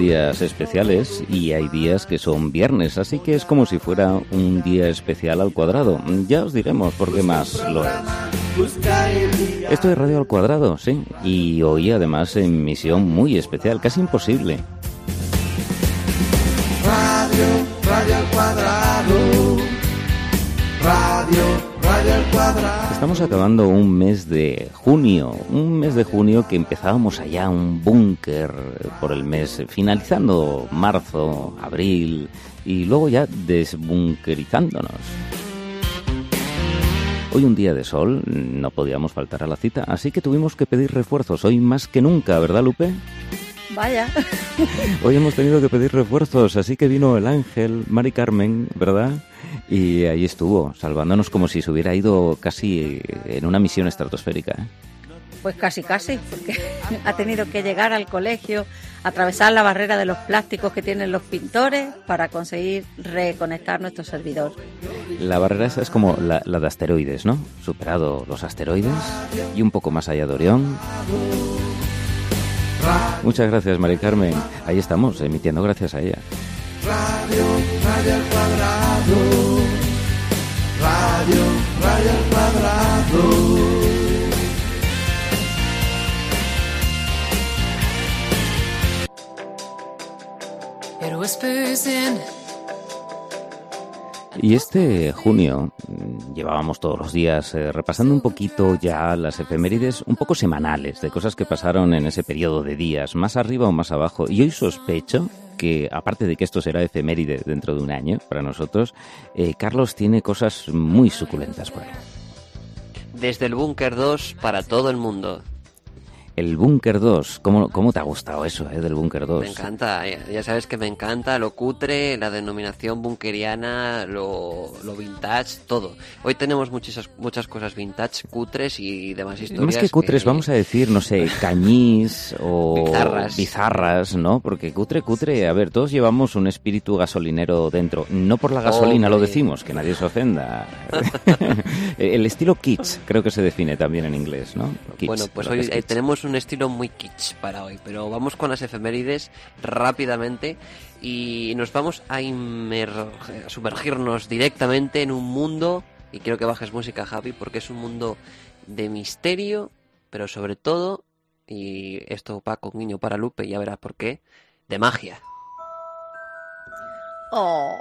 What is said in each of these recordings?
Días especiales y hay días que son viernes, así que es como si fuera un día especial al cuadrado. Ya os diremos por qué más lo es. Esto es Radio al Cuadrado, sí, y hoy además en misión muy especial, casi imposible. Radio, Radio al Cuadrado. Radio Estamos acabando un mes de junio, un mes de junio que empezábamos allá un búnker por el mes, finalizando marzo, abril y luego ya desbunkerizándonos. Hoy un día de sol, no podíamos faltar a la cita, así que tuvimos que pedir refuerzos, hoy más que nunca, ¿verdad Lupe? Vaya. Hoy hemos tenido que pedir refuerzos, así que vino el ángel, Mari Carmen, ¿verdad? Y ahí estuvo, salvándonos como si se hubiera ido casi en una misión estratosférica. ¿eh? Pues casi, casi, porque ha tenido que llegar al colegio, atravesar la barrera de los plásticos que tienen los pintores para conseguir reconectar nuestro servidor. La barrera esa es como la, la de asteroides, ¿no? Superado los asteroides y un poco más allá de Orión. Muchas gracias, Mari Carmen. Ahí estamos, emitiendo gracias a ella. Radio, radio al cuadrado. Radio, radio al cuadrado. It whispers in y este junio mm, llevábamos todos los días eh, repasando un poquito ya las efemérides un poco semanales de cosas que pasaron en ese periodo de días, más arriba o más abajo. Y hoy sospecho que, aparte de que esto será efeméride dentro de un año para nosotros, eh, Carlos tiene cosas muy suculentas por ahí. Desde el Búnker 2 para todo el mundo. El Búnker 2, ¿cómo, ¿cómo te ha gustado eso eh, del Búnker 2? Me encanta, ya sabes que me encanta lo cutre, la denominación bunkeriana, lo, lo vintage, todo. Hoy tenemos muchas, muchas cosas vintage, cutres y demás historias. Más que cutres, vamos a decir, no sé, cañís o bizarras. bizarras, ¿no? Porque cutre, cutre, a ver, todos llevamos un espíritu gasolinero dentro. No por la gasolina lo decimos, que nadie se ofenda. El estilo kitsch creo que se define también en inglés, ¿no? bueno, pues hoy tenemos un un estilo muy kitsch para hoy, pero vamos con las efemérides rápidamente y nos vamos a, sumergirnos directamente en un mundo, y quiero que bajes música, Javi, porque es un mundo de misterio, pero sobre todo, y esto va con guiño para Lupe, ya verás por qué, de magia. Oh.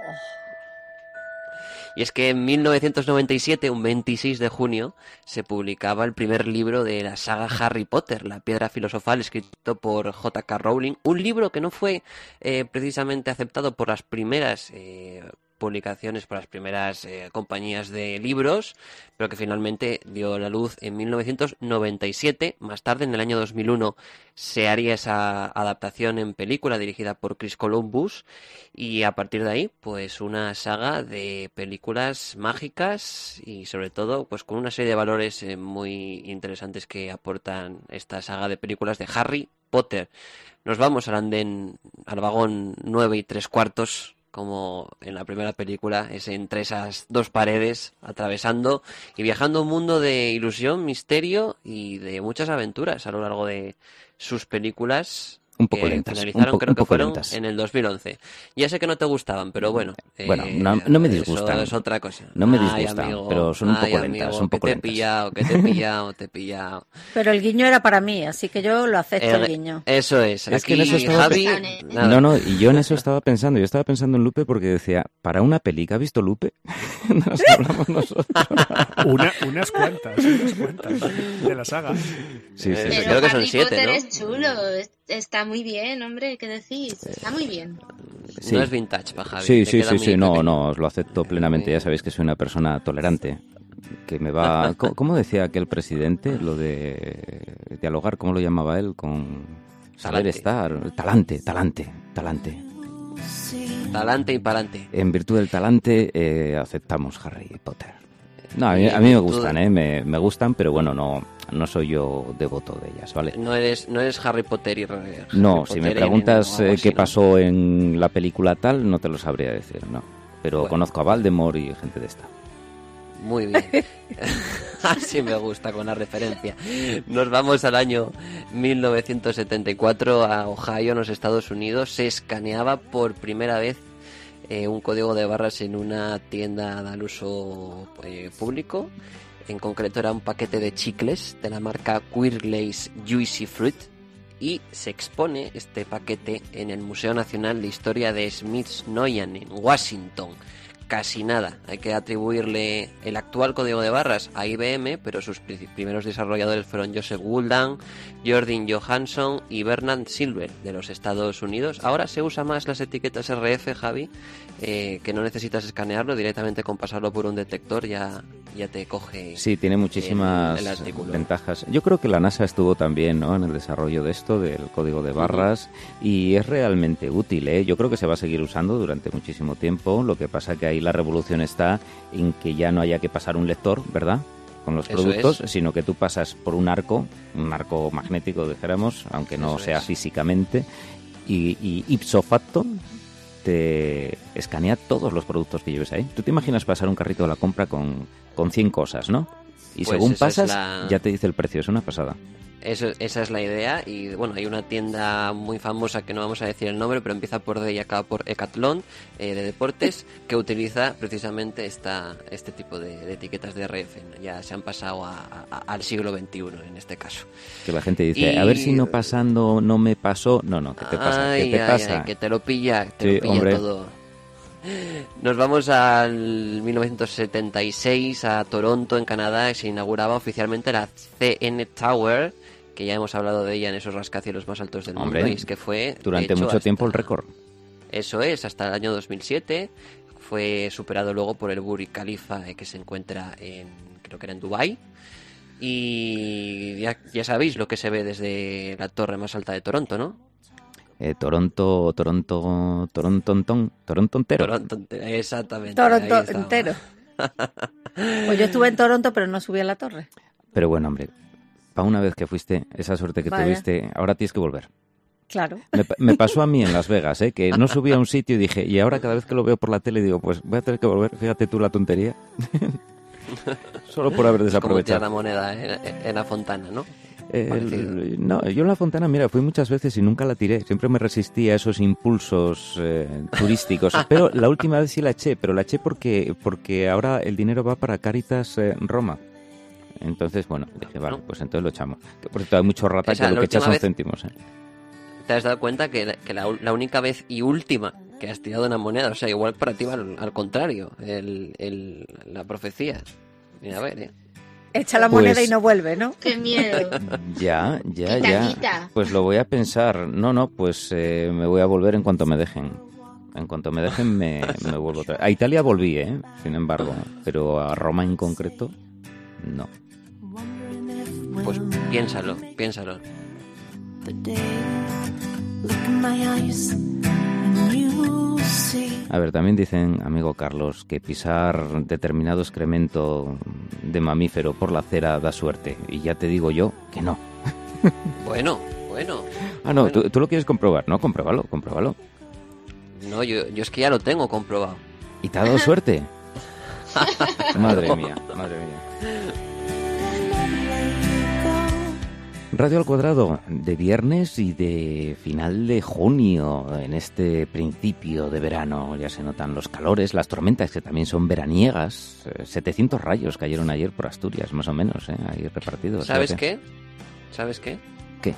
Y es que en 1997, un 26 de junio, se publicaba el primer libro de la saga Harry Potter, La Piedra Filosofal, escrito por J.K. Rowling. Un libro que no fue eh, precisamente aceptado por las primeras eh, publicaciones por las primeras eh, compañías de libros, pero que finalmente dio la luz en 1997. Más tarde, en el año 2001, se haría esa adaptación en película dirigida por Chris Columbus y a partir de ahí, pues una saga de películas mágicas y sobre todo, pues con una serie de valores eh, muy interesantes que aportan esta saga de películas de Harry Potter. Nos vamos al andén, al vagón 9 y tres cuartos como en la primera película, es entre esas dos paredes, atravesando y viajando un mundo de ilusión, misterio y de muchas aventuras a lo largo de sus películas un poco lentas. Finalizaron, un creo que fueron lentas. en el 2011. Ya sé que no te gustaban, pero bueno. Bueno, no, no me disgustan. es otra cosa. No me disgustan, pero son un poco ay, lentas. Amigo, un poco que te he lentas. pillado, que te he pillado, te he pillado. Pero el guiño era para mí, así que yo lo acepto el, El- guiño. Eso es. Es que Aquí en eso estaba Javi, nada. No, no, y yo en eso estaba pensando. Yo estaba pensando en Lupe porque decía, ¿para una peli que ha visto Lupe? Nos hablamos nosotros. Una, unas cuantas, unas cuantas de la saga. Sí, sí, Eh, sí. creo que son Harry siete, Potter ¿no? es chulo, es- está muy bien, hombre, ¿qué decís? Está muy bien. Sí. No es vintage para Javi. Sí, sí, sí, sí, no, pequeño. no, os lo acepto plenamente. Ya sabéis que soy una persona tolerante. Que me va. ¿Cómo, cómo decía aquel presidente? Lo de dialogar, ¿cómo lo llamaba él? Con saber Talante. estar. Talante, talante, talante. Talante y pa'lante. En virtud del talante, eh, aceptamos Harry Potter. No, a mí, a mí me gustan, ¿eh? Me, me gustan, pero bueno, no, no soy yo devoto de ellas, ¿vale? No eres, no eres Harry Potter y Harry No, si me preguntas eh, qué pasó en la película tal, no te lo sabría decir, no. Pero Bueno. conozco a Voldemort y gente de esta. Muy bien. Así me gusta con la referencia. Nos vamos al año 1974 a Ohio, en los Estados Unidos. Se escaneaba por primera vez eh, un código de barras en una tienda al uso eh, público. En concreto era un paquete de chicles de la marca Queer Juicy Fruit y se expone este paquete en el Museo Nacional de Historia de Smithsonian en Washington casi nada. Hay que atribuirle el actual código de barras a IBM, pero sus primeros desarrolladores fueron Joseph Gouldan, Jordan Johansson y Bernard Silver de los Estados Unidos. Ahora se usa más las etiquetas RF, Javi, eh, que no necesitas escanearlo, directamente con pasarlo por un detector ya, ya te coge. Sí, tiene muchísimas ventajas. Yo creo que la NASA estuvo también ¿no? en el desarrollo de esto, del código de barras, y es realmente útil. ¿eh? Yo creo que se va a seguir usando durante muchísimo tiempo. Lo que pasa que ahí la revolución está en que ya no haya que pasar un lector, ¿verdad? con los productos, sino que tú pasas por un arco, un arco magnético, dijéramos, aunque no sea físicamente, y, y, ipso facto te escanea todos los productos que lleves ahí. Tú te imaginas pasar un carrito de la compra con, con 100 cosas, ¿no? Y pues según pasas, ya te dice el precio, es una pasada. Eso, esa es la idea y bueno, hay una tienda muy famosa que no vamos a decir el nombre, pero empieza por D y acaba por Ecathlon eh, de deportes que utiliza precisamente esta, este tipo de, etiquetas de RF. Ya se han pasado al siglo XXI en este caso. Que la gente dice, a ver si no pasando no me pasó. No, no, ¿qué te pasa? ¿Qué te pasa? que te lo pilla, te lo pilla todo. Nos vamos al 1976 a Toronto, en Canadá, y se inauguraba oficialmente la CN Tower, que ya hemos hablado de ella en esos rascacielos más altos del mundo, y es que fue... Durante mucho tiempo el récord. Eso es, hasta el año 2007. Fue superado luego por el Burj Khalifa, eh, que se encuentra en, creo que era en Dubai Y ya, ya sabéis lo que se ve desde la torre más alta de Toronto, ¿no? Eh, Toronto, Toronto, Toronto, Toronto entero. Toronto entero, exactamente. Toronto entero. pues yo estuve en Toronto, pero no subí a la torre. Pero bueno, hombre, una vez que fuiste, esa suerte que tuviste, ahora tienes que volver. Claro. Me, pasó a mí en Las Vegas, ¿eh? que no subí a un sitio y dije, y ahora cada vez que lo veo por la tele digo, pues voy a tener que volver, fíjate tú la tontería. Solo por haber desaprovechado. la moneda en, la fontana, ¿no? no, yo en la fontana, mira, fui muchas veces y nunca la tiré. Siempre me resistí a esos impulsos eh, turísticos. pero la última vez sí la eché, pero la eché porque, porque ahora el dinero va para Caritas eh, Roma. Entonces, bueno, dije, vale, pues entonces lo echamos. Que por cierto, hay mucho rata que lo que echas son céntimos. ¿eh? ¿Te has dado cuenta que, la, única vez y última que has tirado una moneda, o sea, igual para ti va al, contrario, el, la profecía? Mira, a ver, ¿eh? Echa la moneda y pues no vuelve, ¿no? Qué miedo. Ya, ya, ya. Pues lo voy a pensar. No, no, pues eh, me voy a volver en cuanto me dejen. En cuanto me dejen me, me vuelvo otra vez. A Italia volví, ¿eh? Sin embargo. Pero a Roma en concreto, no. Pues piénsalo, piénsalo. A ver, también dicen, amigo Carlos, que pisar determinado excremento de mamífero por la cera da suerte. Y ya te digo yo que no. Bueno, bueno. Ah, no, Tú, lo quieres comprobar, ¿no? Compruébalo, compruébalo. No, yo, yo es que ya lo tengo comprobado. ¿Y te ha dado suerte? madre mía, madre mía. Radio al cuadrado de viernes y de final de junio, en este principio de verano. Ya se notan los calores, las tormentas que también son veraniegas. 700 eh, rayos cayeron ayer por Asturias, más o menos, ¿eh? ahí repartidos. ¿Sabes qué? ¿Sabes qué? ¿Qué?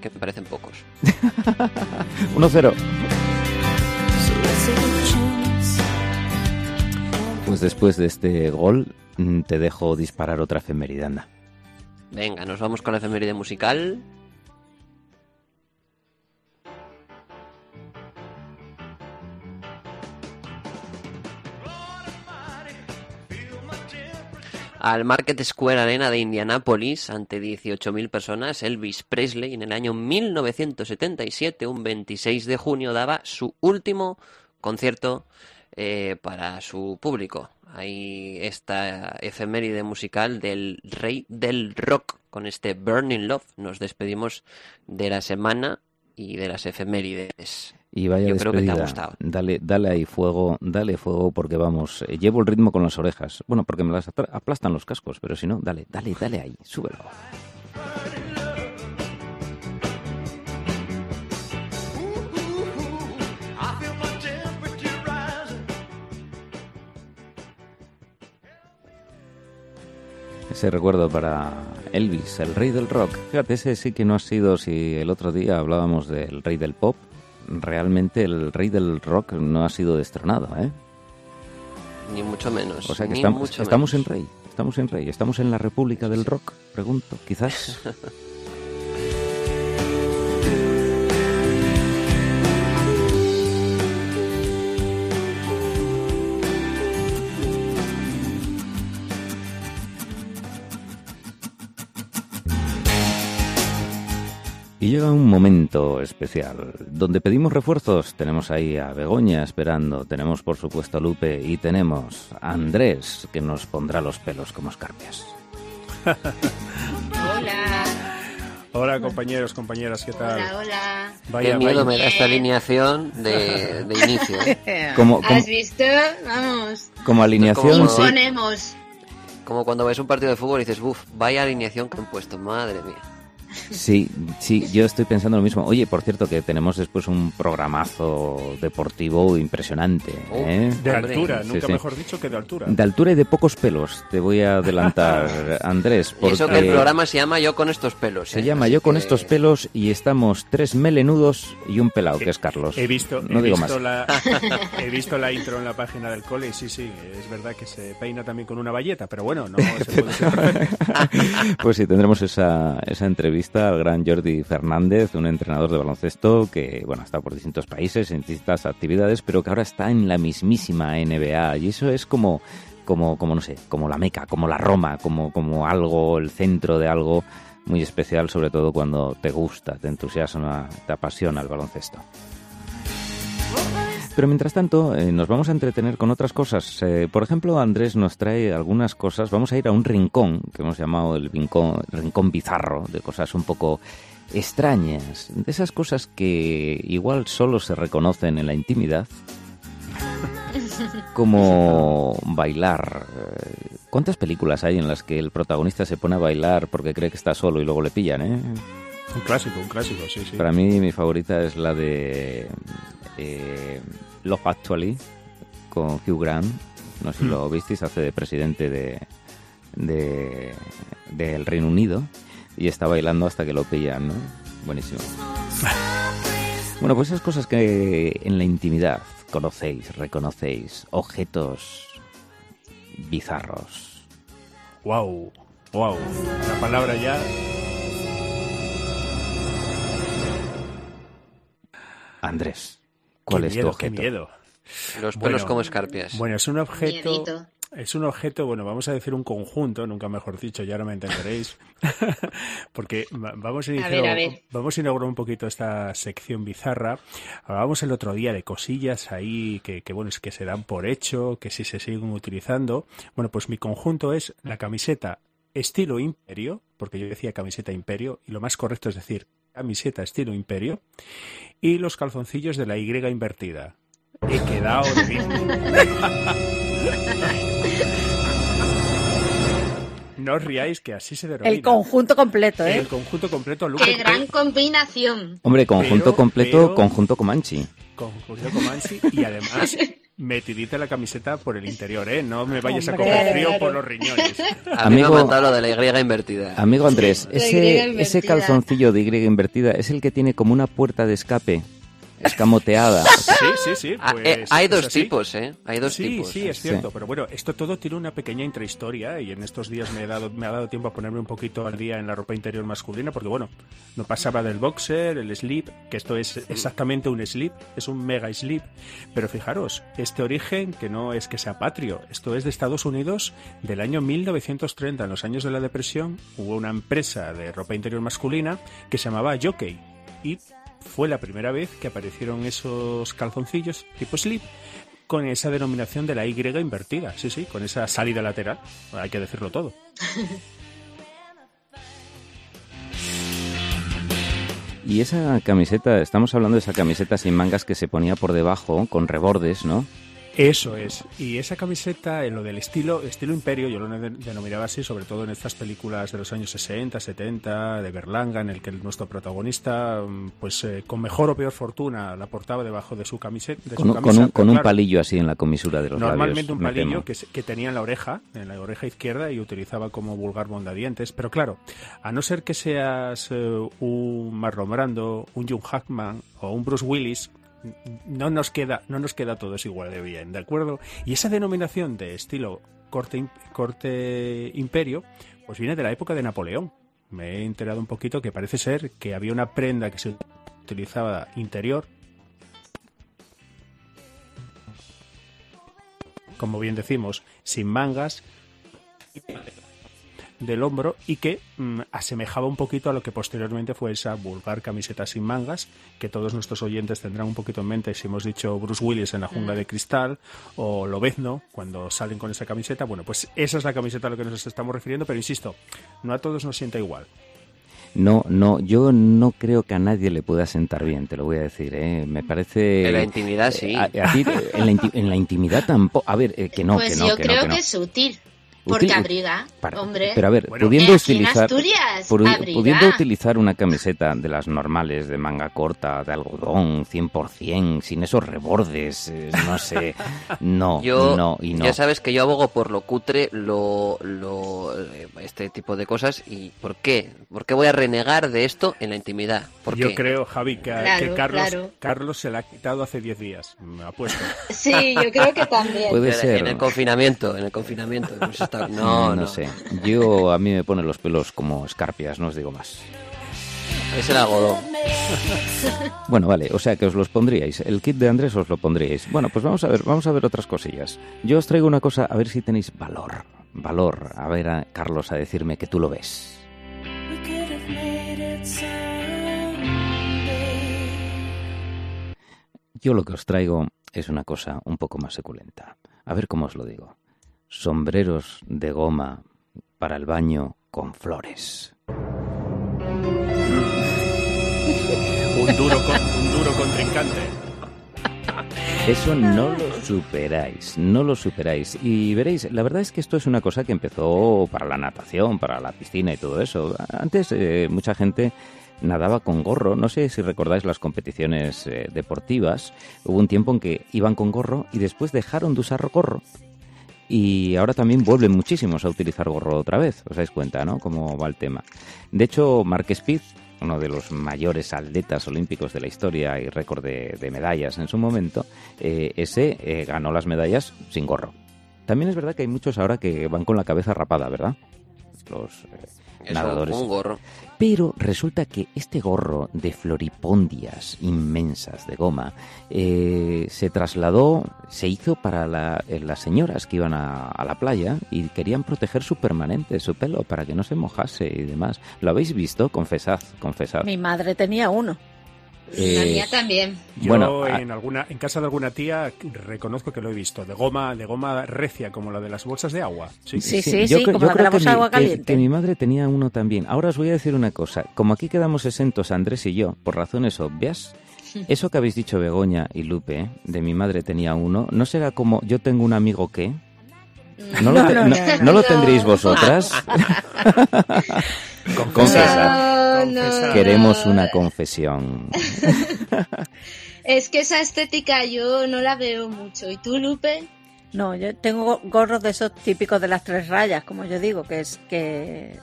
Que me parecen pocos. 1-0. Pues después de este gol, mm, te dejo disparar otra efemeridanda. Venga, nos vamos con la efeméride musical. Al Market Square Arena de Indianápolis, ante 18.000 personas, Elvis Presley en el año 1977, un 26 de junio, daba su último concierto eh, para su público. Hay esta efeméride musical del rey del rock con este Burning Love. Nos despedimos de la semana y de las efemérides. Y vaya Yo creo que te ha despedida. gustado. Dale, dale ahí fuego, dale fuego porque vamos, eh, llevo el ritmo con las orejas. Bueno, porque me las apla- aplastan los cascos, pero si no, dale, dale, dale ahí, súbelo. Ese recuerdo para Elvis, el rey del rock. Fíjate, ese sí que no ha sido, si el otro día hablábamos del rey del pop, realmente el rey del rock no ha sido destronado, ¿eh? Ni mucho menos. O sea que estamos, en rey, estamos en rey, estamos en la república del rock, pregunto, quizás. momento especial donde pedimos refuerzos. Tenemos ahí a Begoña esperando, tenemos por supuesto a Lupe y tenemos a Andrés que nos pondrá los pelos como escarpias. Hola, Hola, compañeros, compañeras, ¿qué tal? hola, hola. Vaya, Qué miedo vaya. me da esta alineación de, de inicio. ¿eh? Como, como, ¿Has visto? Vamos. como alineación, Como- sí. Imponemos. Como cuando ves un partido de fútbol y dices, uff, vaya alineación que han puesto, madre mía. Sí, sí, yo estoy pensando lo mismo. Oye, por cierto, que tenemos después un programazo deportivo impresionante. Oh, ¿eh? De altura, sí, nunca sí. mejor dicho que de altura. De altura y de pocos pelos, te voy a adelantar, Andrés. Porque eso que el programa se llama Yo con estos pelos. se ¿eh? llama Así Yo con que- estos pelos y estamos tres melenudos y un pelado, que es Carlos. He visto, no he, digo visto más. La, he visto la intro en la página del cole y sí, sí, es verdad que se peina también con una valleta, pero bueno, no se puede ser. Pues sí, tendremos esa, esa entrevista al gran Jordi Fernández, un entrenador de baloncesto que, bueno, estado por distintos países, en distintas actividades, pero que ahora está en la mismísima NBA. Y eso es como, como, como no sé, como la meca, como la Roma, como, como algo, el centro de algo muy especial, sobre todo cuando te gusta, te entusiasma, te apasiona el baloncesto. Pero mientras tanto, eh, nos vamos a entretener con otras cosas. Eh, por ejemplo, Andrés nos trae algunas cosas. Vamos a ir a un rincón, que hemos llamado el rincón, rincón bizarro, de cosas un poco extrañas, de esas cosas que igual solo se reconocen en la intimidad, como bailar. Eh, ¿Cuántas películas hay en las que el protagonista se pone a bailar porque cree que está solo y luego le pillan, eh? Un clásico, un clásico, sí, sí. Para mí mi favorita es la de eh, Love Actually con Hugh Grant. No sé si lo visteis, hace de presidente de, de- del Reino Unido y está bailando hasta que lo pillan, ¿no? Buenísimo. Bueno, pues esas cosas que en la intimidad conocéis, reconocéis, objetos bizarros. Wow, wow. La palabra ya. Andrés, ¿cuál qué es miedo, tu objeto? Qué miedo. Los pelos Bueno, como escarpias. Bueno, es un objeto. Miedito. Es un objeto, bueno, vamos a decir un conjunto, nunca mejor dicho, ya ahora me entenderéis. Porque va- vamos a iniciar, ver, a ver. vamos a inaugurar un poquito esta sección bizarra. Hablábamos el otro día de cosillas ahí que, que, bueno, es que se dan por hecho, que si se siguen utilizando. Bueno, pues mi conjunto es la camiseta estilo imperio, porque yo decía camiseta imperio, y lo más correcto es decir camiseta estilo imperio, y los calzoncillos de la Y invertida. He quedado de. No os riáis que así se denomina. El conjunto completo, ¿eh? El conjunto completo, Luke, ¡Qué gran combinación! Hombre, conjunto Pero- completo, pero- conjunto Comanche. conjunto Comanche y además metidita la camiseta por el interior, ¿eh? No me vayas a coger frío por los riñones. A mí me Amigo- ha mandado lo de la Y invertida. Amigo Andrés, ese, ese calzoncillo de Y invertida es el que tiene como una puerta de escape escamoteada. Sí, sí, sí. Ah, Pues, eh, hay es dos así. tipos, ¿eh? Hay dos sí, tipos. sí, es Sí. cierto. Pero bueno, esto todo tiene una pequeña intrahistoria y en estos días me, he dado, me ha dado tiempo a ponerme un poquito al día en la ropa interior masculina porque, bueno, no pasaba del boxer, el slip, que esto es exactamente un slip, es un mega slip. Pero fijaros, este origen que no es que sea patrio, esto es de Estados Unidos del año 1930. En los años de la depresión hubo una empresa de ropa interior masculina que se llamaba Jockey y fue la primera vez que aparecieron esos calzoncillos tipo slip con esa denominación de la Y invertida, sí, sí, con esa salida lateral, hay que decirlo todo. Y esa camiseta, estamos hablando de esa camiseta sin mangas que se ponía por debajo, con rebordes, ¿no? Eso es. Y esa camiseta, en lo del estilo, estilo imperio, yo lo de- denominaba así, sobre todo en estas películas de los años 60, 70, de Berlanga, en el que nuestro protagonista, mm, pues eh, con mejor o peor fortuna, la portaba debajo de su camiseta. De Con, su un- con un, con palillo así en la comisura de los Normalmente labios. un palillo que, que tenía en la oreja, en la oreja izquierda, y utilizaba como vulgar mondadientes. Pero claro, a no ser que seas eh, un Marlon Brando, un Hugh Hackman o un Bruce Willis, no nos queda, no nos queda todos igual de bien, ¿de acuerdo? Y esa denominación de estilo corte, corte imperio, pues viene de la época de Napoleón. Me he enterado un poquito que parece ser que había una prenda que se utilizaba interior como bien decimos, sin mangas del hombro y que mm, asemejaba un poquito a lo que posteriormente fue esa vulgar camiseta sin mangas que todos nuestros oyentes tendrán un poquito en mente si hemos dicho Bruce Willis en la jungla de cristal o Lobezno cuando salen con esa camiseta bueno pues esa es la camiseta a la que nos estamos refiriendo pero insisto no a todos nos sienta igual No, no, yo no creo que a nadie le pueda sentar bien, te lo voy a decir, ¿eh? Me parece... En la intimidad, sí. A, a ti, eh, en, la inti- en la intimidad tampoco... A ver, eh, que no, pues que no, yo que no, creo que no. que es útil. Porque abriga, Para- hombre. Pero a ver, Bueno, pudiendo utilizar... Asturias, abriga. pudiendo utilizar una camiseta de las normales, de manga corta, de algodón, 100%, sin esos rebordes, eh, no sé, no, Yo, no y no. ya sabes que yo abogo por lo cutre, lo, lo, eh, este tipo de cosas. ¿Y por qué? ¿Por qué voy a renegar de esto en la intimidad? ¿Por yo qué? creo Javi que, Claro, que Carlos, claro. Carlos se la ha quitado hace 10 días me apuesto Sí, yo creo que también. Puede En- ser. En el confinamiento, en el confinamiento. hemos No, no, no, sé. Yo a mí me ponen los pelos como escarpias, no os digo más. Es el algodón. Bueno, vale, o sea que os los pondríais. El kit de Andrés os lo pondríais. Bueno, pues vamos a ver, vamos a ver otras cosillas. Yo os traigo una cosa, a ver si tenéis valor. Valor. A ver, a Carlos, a decirme que tú lo ves. Yo lo que os traigo es una cosa un poco más suculenta. A ver cómo os lo digo. Sombreros de goma para el baño con flores. un duro con- un duro contrincante Eso no lo superáis, no lo superáis. Y veréis, la verdad es que esto es una cosa que empezó para la natación, para la piscina y todo eso. Antes eh, mucha gente nadaba con gorro. No sé si recordáis las competiciones eh, deportivas. Hubo un tiempo en que iban con gorro y después dejaron de usar gorro. Y ahora también vuelven muchísimos a utilizar gorro otra vez. Os dais cuenta, ¿no? Cómo va el tema. De hecho, Mark Speed, uno de los mayores atletas olímpicos de la historia y récord de, de medallas en su momento, eh, ese eh, ganó las medallas sin gorro. También es verdad que hay muchos ahora que van con la cabeza rapada, ¿verdad? Los eh, Eso, nadadores. un gorro. Pero resulta que este gorro de floripondias inmensas de goma eh, se trasladó, se hizo para la- eh, las señoras que iban a, a la playa y querían proteger su permanente, su pelo, para que no se mojase y demás. ¿Lo habéis visto? Confesad, confesad. Mi madre tenía uno. La Eh, mía también. Yo Bueno, a- en alguna en casa de alguna tía reconozco que lo he visto de goma de goma recia como la de las bolsas de agua. Sí. Sí, sí, yo sí, como yo la de creo la que bolsa de mi- agua que- caliente. que mi madre tenía uno también. Ahora os voy a decir una cosa. Como aquí quedamos exentos Andrés y yo, por razones obvias, eso que habéis dicho Begoña y Lupe, ¿eh? de mi madre tenía uno, ¿no será como yo tengo un amigo que? ¿No, lo, No, te- no, no- no, no. ¿no lo tendréis vosotras? Confesad. No, no, Confesad. Queremos no. una confesión. Es que esa estética yo no la veo mucho. ¿Y tú, Lupe? No, yo tengo gorros de esos típicos de las tres rayas, como yo digo, que es que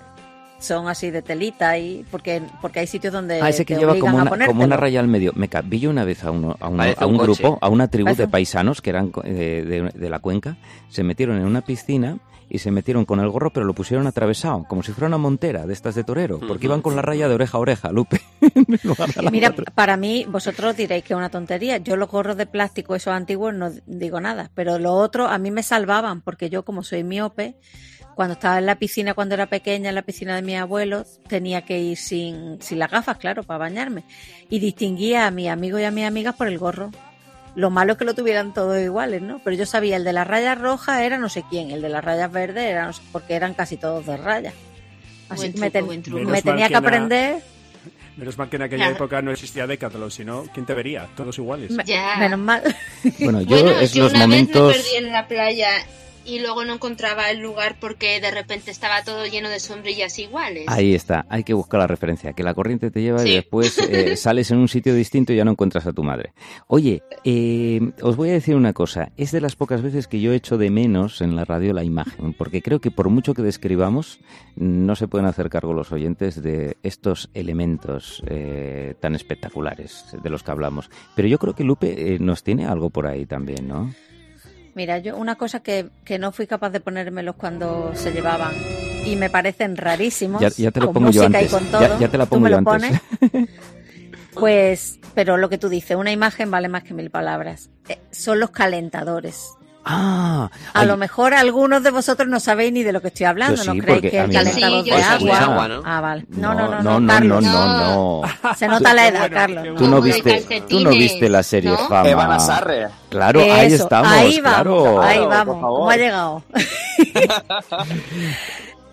son así de telita y porque porque hay sitios donde Ah, ese que te lleva como una, como una raya al medio. Me vi yo una vez a, uno, a, uno- Parece a un, grupo, a una tribu Parece de paisanos que eran eh, de, de la cuenca, se metieron en una piscina y se metieron con el gorro, pero lo pusieron atravesado, como si fuera una montera de estas de torero, porque iban con la raya de oreja a oreja, Lupe. Mira, para mí, vosotros diréis que es una tontería. Yo los gorros de plástico, esos antiguos, no digo nada. Pero los otros a mí me salvaban, porque yo, como soy miope, cuando estaba en la piscina, cuando era pequeña, en la piscina de mis abuelos, tenía que ir sin, sin las gafas, claro, para bañarme. Y distinguía a mis amigos y a mis amigas por el gorro. Lo malo es que lo tuvieran todos iguales, ¿no? Pero yo sabía, el de las rayas rojas era no sé quién, el de las rayas verdes era no sé, porque eran casi todos de rayas. Así Buen que me, ten- me tenía que que na- aprender Menos mal que en aquella Claro. época no existía Decathlon, si no, ¿quién te vería? Todos iguales. Ya. Menos mal. Bueno, yo bueno, es yo los una momentos... vez me perdí en la playa y luego no encontraba el lugar porque de repente estaba todo lleno de sombrillas iguales. Ahí está, hay que buscar la referencia, que la corriente te lleva y después eh, sales en un sitio distinto y ya no encuentras a tu madre. Oye, eh, os voy a decir una cosa, es de las pocas veces que yo echo de menos en la radio la imagen, porque creo que por mucho que describamos, no se pueden hacer cargo los oyentes de estos elementos eh, tan espectaculares de los que hablamos. Pero yo creo que Lupe eh, nos tiene algo por ahí también, ¿no? Mira, yo una cosa que, que no fui capaz de ponérmelos cuando se llevaban y me parecen rarísimos. Ya, ya te lo con pongo yo música antes. Y con todo. Ya, ya te la Tú me yo lo antes. pones. Pues, pero lo que tú dices, una imagen vale más que mil palabras. Eh, son los calentadores. Ah, A ay, lo mejor algunos de vosotros no sabéis ni de lo que estoy hablando, Yo ¿no sí, creéis que me- calentador Sí, de sí. agua? Agua, ¿no? Ah, vale. No, no, no, no, no, no, Carlos. no, no. Se nota la edad, Carlos. Tú no viste, tú no viste la serie ¿no? Fama. Eva Nazarre. Claro, ahí Eso, estamos, ahí vamos, claro. ahí Por vamos. favor. ¿Cómo ha llegado?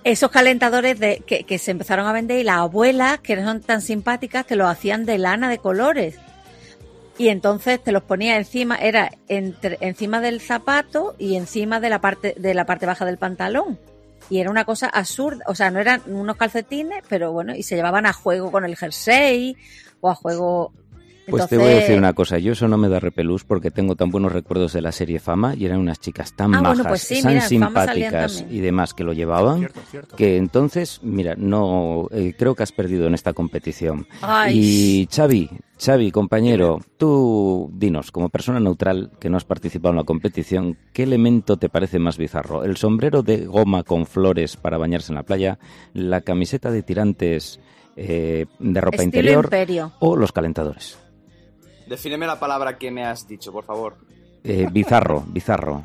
Esos calentadores de, que, que se empezaron a vender y las abuelas, que no son tan simpáticas, te los hacían de lana de colores. Y entonces te los ponía encima, era entre, encima del zapato y encima de la parte de la parte baja del pantalón. Y era una cosa absurda, o sea, no eran unos calcetines, pero bueno, y se llevaban a juego con el jersey o a juego. Pues te voy a decir una cosa, yo eso no me da repelús porque tengo tan buenos recuerdos de la serie Fama y eran unas chicas tan Ah, bueno, majas, pues sí, tan mira, simpáticas y demás que lo llevaban, Cierto, cierto. que entonces, mira, no eh, creo que has perdido en esta competición. Ay. Y Xavi, Xavi, compañero, tú dinos, como persona neutral que no has participado en la competición, ¿qué elemento te parece más bizarro? ¿El sombrero de goma con flores para bañarse en la playa? ¿La camiseta de tirantes eh, de ropa Estilo interior? imperio. ¿O los calentadores? Defíneme la palabra que me has dicho, por favor. Eh, bizarro, bizarro.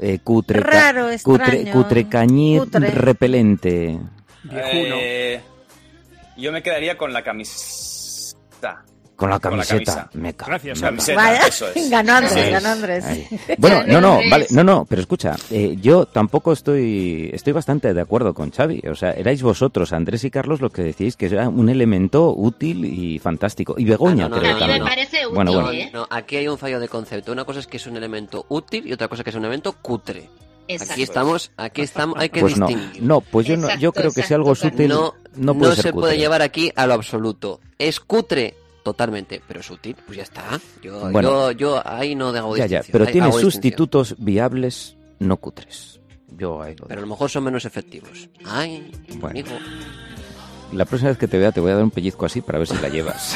Eh, cutre, Raro, cutre, extraño. cutre cañí Cutre. repelente. Eh, yo me quedaría con la camiseta. Con la Con la camiseta. camisa. meca, Gracias, meca. Camiseta, Vaya, eso es. ganó Andrés, Sí. ganó Andrés. Ahí. Bueno, no, no, vale, no, no, pero escucha, eh, yo tampoco estoy, estoy bastante de acuerdo con Xavi. O sea, erais vosotros, Andrés y Carlos, los que decíais que era un elemento útil y fantástico. Y Begoña, Ah, no, no, creo a mí también. me parece útil, Bueno, bueno. ¿eh? No, aquí hay un fallo de concepto. Una cosa es que es un elemento útil y otra cosa que es un elemento cutre. Exacto. Aquí estamos, aquí estamos, hay que Pues no, distinguir. no, pues yo, no, yo Exacto, creo que si algo es útil, no, no puede ser se puede llevar aquí a lo absoluto. Es cutre totalmente, pero es útil, pues ya está. Yo, Bueno. yo, yo ahí no hago Ya, pero ahí tiene sustitutos viables, no cutres. Yo ahí lo Pero a lo mejor son menos efectivos. Ay, Bueno. amigo. La próxima vez que te vea te voy a dar un pellizco así para ver si la llevas.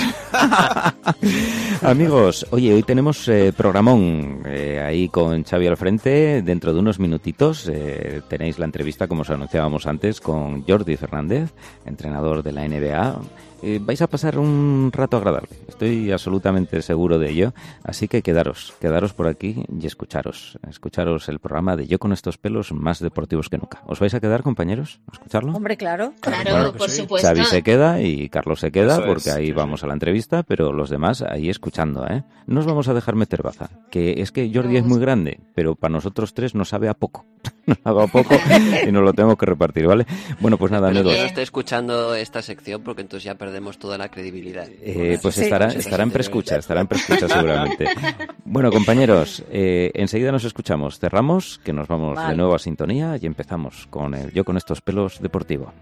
Amigos, oye, hoy tenemos eh, programón eh, ahí con Xavi al frente. Dentro de unos minutitos eh, tenéis la entrevista, como os anunciábamos antes, con Jordi Fernández, entrenador de la NBA. Eh, vais a pasar un rato agradable, estoy absolutamente seguro de ello. Así que quedaros, quedaros por aquí y escucharos. Escucharos el programa de Yo con estos pelos más deportivos que nunca. ¿Os vais a quedar, compañeros? ¿A escucharlo? Hombre, claro. Claro, Claro que por sí. supuesto. Xavi se queda y Carlos se queda Eso porque es, ahí sí, vamos a la entrevista, pero los demás ahí escuchando, ¿eh? No os vamos a dejar meter baza, que es que Jordi es muy grande, pero para nosotros tres nos sabe a poco. Nos sabe a poco y nos lo tenemos que repartir, ¿vale? Bueno, pues nada, que no esté escuchando esta sección porque entonces ya perdemos toda la credibilidad. Eh, pues Sí. estará, Sí, estará en sí, prescucha, estará en prescucha seguramente. Bueno, compañeros, eh, enseguida nos escuchamos. Cerramos, que nos vamos de nuevo a sintonía y empezamos con el Yo con estos pelos deportivo.